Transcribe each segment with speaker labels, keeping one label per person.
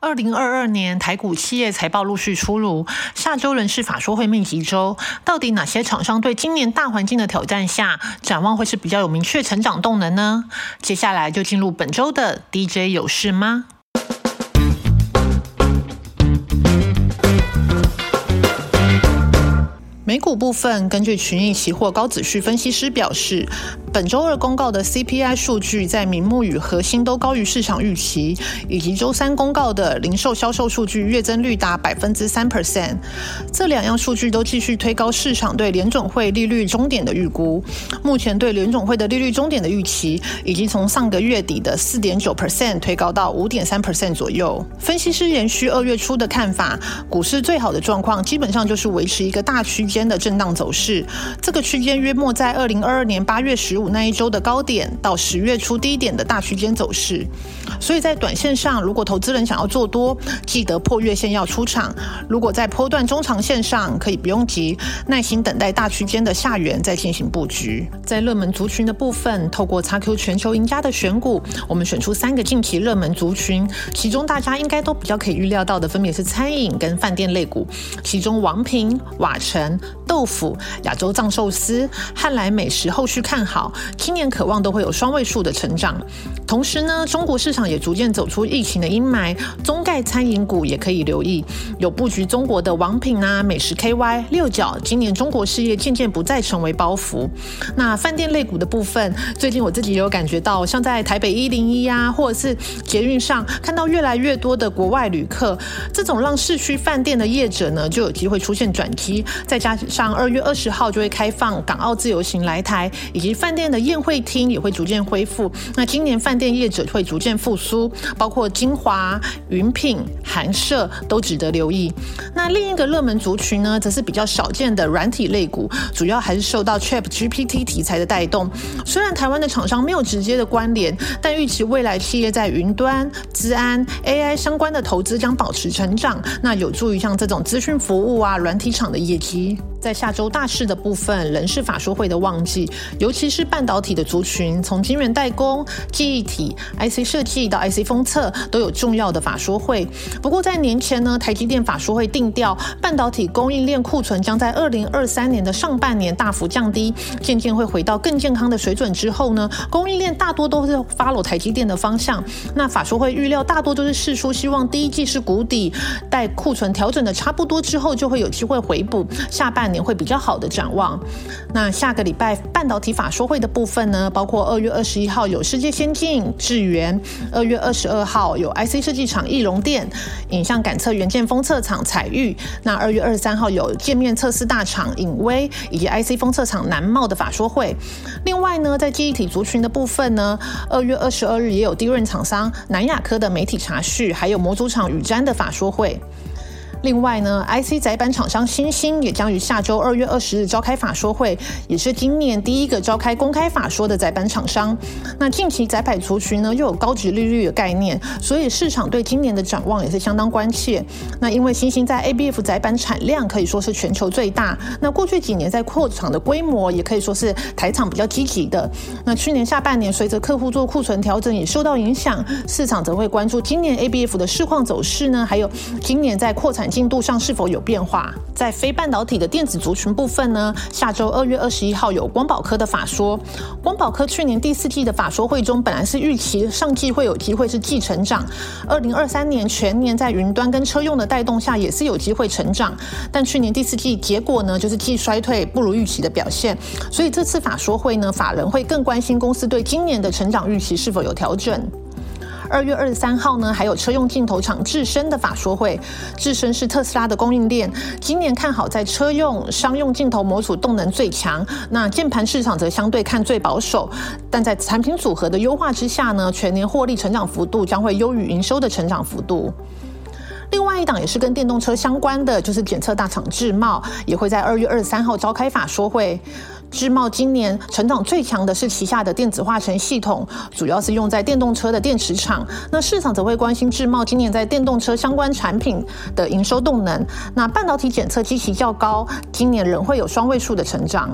Speaker 1: 二零二二年台股企业财报陆续出炉，下周仍是法说会密集周，到底哪些厂商对今年大环境的挑战下，展望会是比较有明确成长动能呢？接下来就进入本周的 DJ 有事吗？美股部分，根据群益期货高子旭分析师表示，本周二公告的 CPI 数据在名目与核心都高于市场预期，以及周三公告的零售销售数据月增率达百分之三 percent，这两样数据都继续推高市场对联总会利率终点的预估。目前对联总会的利率终点的预期，已经从上个月底的四点九 percent 推高到五点三 percent 左右。分析师延续二月初的看法，股市最好的状况基本上就是维持一个大区间。间的震荡走势，这个区间约莫在二零二二年八月十五那一周的高点到十月初低点的大区间走势。所以在短线上，如果投资人想要做多，记得破月线要出场；如果在波段中长线上，可以不用急，耐心等待大区间的下缘再进行布局。在热门族群的部分，透过 XQ 全球赢家的选股，我们选出三个近期热门族群，其中大家应该都比较可以预料到的，分别是餐饮跟饭店类股，其中王平、瓦城。豆腐、亚洲藏寿司、汉来美食后续看好，今年渴望都会有双位数的成长。同时呢，中国市场也逐渐走出疫情的阴霾，中概餐饮股也可以留意，有布局中国的王品啊、美食 KY、六角。今年中国事业渐渐不再成为包袱。那饭店类股的部分，最近我自己也有感觉到，像在台北一零一啊，或者是捷运上，看到越来越多的国外旅客，这种让市区饭店的业者呢，就有机会出现转机。再加上二月二十号就会开放港澳自由行来台，以及饭店的宴会厅也会逐渐恢复。那今年饭店业者会逐渐复苏，包括金华、云品、韩舍都值得留意。那另一个热门族群呢，则是比较少见的软体类股，主要还是受到 Chat GPT 题材的带动。虽然台湾的厂商没有直接的关联，但预期未来企业在云端、资安、AI 相关的投资将保持成长，那有助于像这种资讯服务啊、软体厂的业绩。在下周大事的部分，仍是法说会的旺季，尤其是半导体的族群，从晶圆代工、记忆体、IC 设计到 IC 封测，都有重要的法说会。不过在年前呢，台积电法说会定调，半导体供应链库存将在二零二三年的上半年大幅降低，渐渐会回到更健康的水准。之后呢，供应链大多都是 follow 台积电的方向。那法说会预料大多都是试出，希望第一季是谷底，待库存调整的差不多之后，就会有机会回补下半。年会比较好的展望。那下个礼拜半导体法说会的部分呢，包括二月二十一号有世界先进、智源；二月二十二号有 IC 设计厂易容电、影像感测元件封测厂彩玉；那二月二十三号有界面测试大厂影威以及 IC 封测厂南茂的法说会。另外呢，在记忆体族群的部分呢，二月二十二日也有低润厂商南亚科的媒体查序，还有模组厂宇瞻的法说会。另外呢，IC 载板厂商新星也将于下周二月二十日召开法说会，也是今年第一个召开公开法说的载板厂商。那近期载板族群呢又有高值利率的概念，所以市场对今年的展望也是相当关切。那因为新星在 ABF 载板产量可以说是全球最大，那过去几年在扩厂的规模也可以说是台厂比较积极的。那去年下半年随着客户做库存调整也受到影响，市场则会关注今年 ABF 的市况走势呢，还有今年在扩产。进度上是否有变化？在非半导体的电子族群部分呢？下周二月二十一号有光宝科的法说。光宝科去年第四季的法说会中，本来是预期上季会有机会是季成长，二零二三年全年在云端跟车用的带动下，也是有机会成长。但去年第四季结果呢，就是季衰退，不如预期的表现。所以这次法说会呢，法人会更关心公司对今年的成长预期是否有调整。二月二十三号呢，还有车用镜头厂智深的法说会。智深是特斯拉的供应链，今年看好在车用、商用镜头模组动能最强。那键盘市场则相对看最保守，但在产品组合的优化之下呢，全年获利成长幅度将会优于营收的成长幅度。另外一档也是跟电动车相关的，就是检测大厂智茂，也会在二月二十三号召开法说会。智茂今年成长最强的是旗下的电子化成系统，主要是用在电动车的电池厂。那市场则会关心智茂今年在电动车相关产品的营收动能。那半导体检测基期较高，今年仍会有双位数的成长。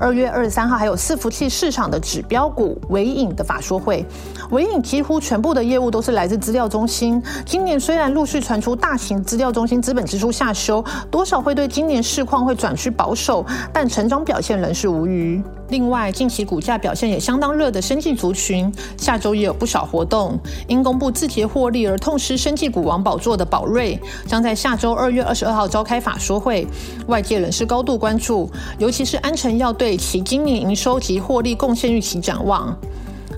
Speaker 1: 二月二十三号还有伺服器市场的指标股伟影的法说会，伟影几乎全部的业务都是来自资料中心。今年虽然陆续传出大型资料中心资本支出下修，多少会对今年市况会转趋保守，但成长表现仍是无虞。另外，近期股价表现也相当热的生技族群，下周也有不少活动。因公布自结获利而痛失生技股王宝座的宝瑞，将在下周二月二十二号召开法说会，外界人士高度关注，尤其是安诚要对其今年营收及获利贡献预期展望。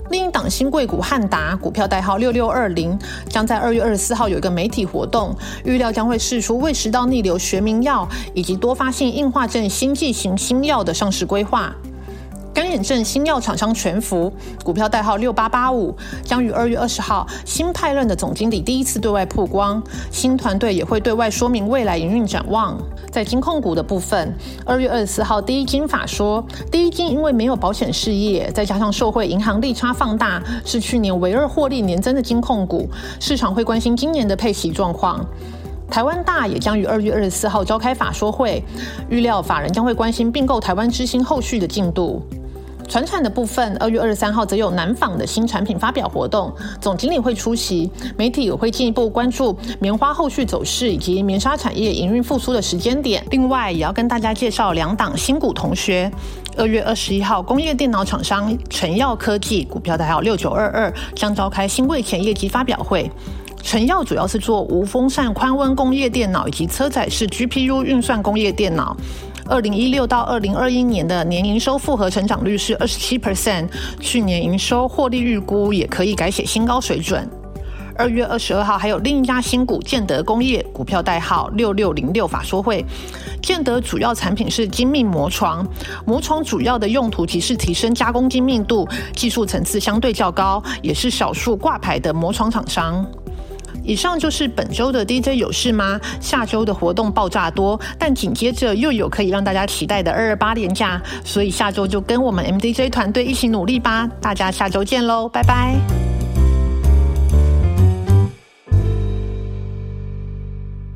Speaker 1: 另一档新贵股汉达股票代号六六二零，将在二月二十四号有一个媒体活动，预料将会释出胃食道逆流学名药以及多发性硬化症新剂型新药的上市规划。干眼症新药厂商全福股票代号六八八五，将于二月二十号新派任的总经理第一次对外曝光，新团队也会对外说明未来营运展望。在金控股的部分，二月二十四号第一金法说，第一金因为没有保险事业，再加上受惠银行利差放大，是去年唯二获利年增的金控股，市场会关心今年的配息状况。台湾大也将于二月二十四号召开法说会，预料法人将会关心并购台湾之星后续的进度。船产的部分，二月二十三号则有南纺的新产品发表活动，总经理会出席，媒体也会进一步关注棉花后续走势以及棉纱产业营运复苏的时间点。另外，也要跟大家介绍两档新股同学。二月二十一号，工业电脑厂商晨耀科技股票代号六九二二将召开新贵前业绩发表会。晨耀主要是做无风扇宽温工业电脑以及车载式 GPU 运算工业电脑。二零一六到二零二一年的年营收复合成长率是二十七 percent，去年营收获利预估也可以改写新高水准。二月二十二号还有另一家新股建德工业股票代号六六零六法说会，建德主要产品是精密磨床，磨床主要的用途即是提升加工精密度，技术层次相对较高，也是少数挂牌的磨床厂商。以上就是本周的 DJ 有事吗？下周的活动爆炸多，但紧接着又有可以让大家期待的二二八连假，所以下周就跟我们 MDJ 团队一起努力吧！大家下周见喽，拜拜。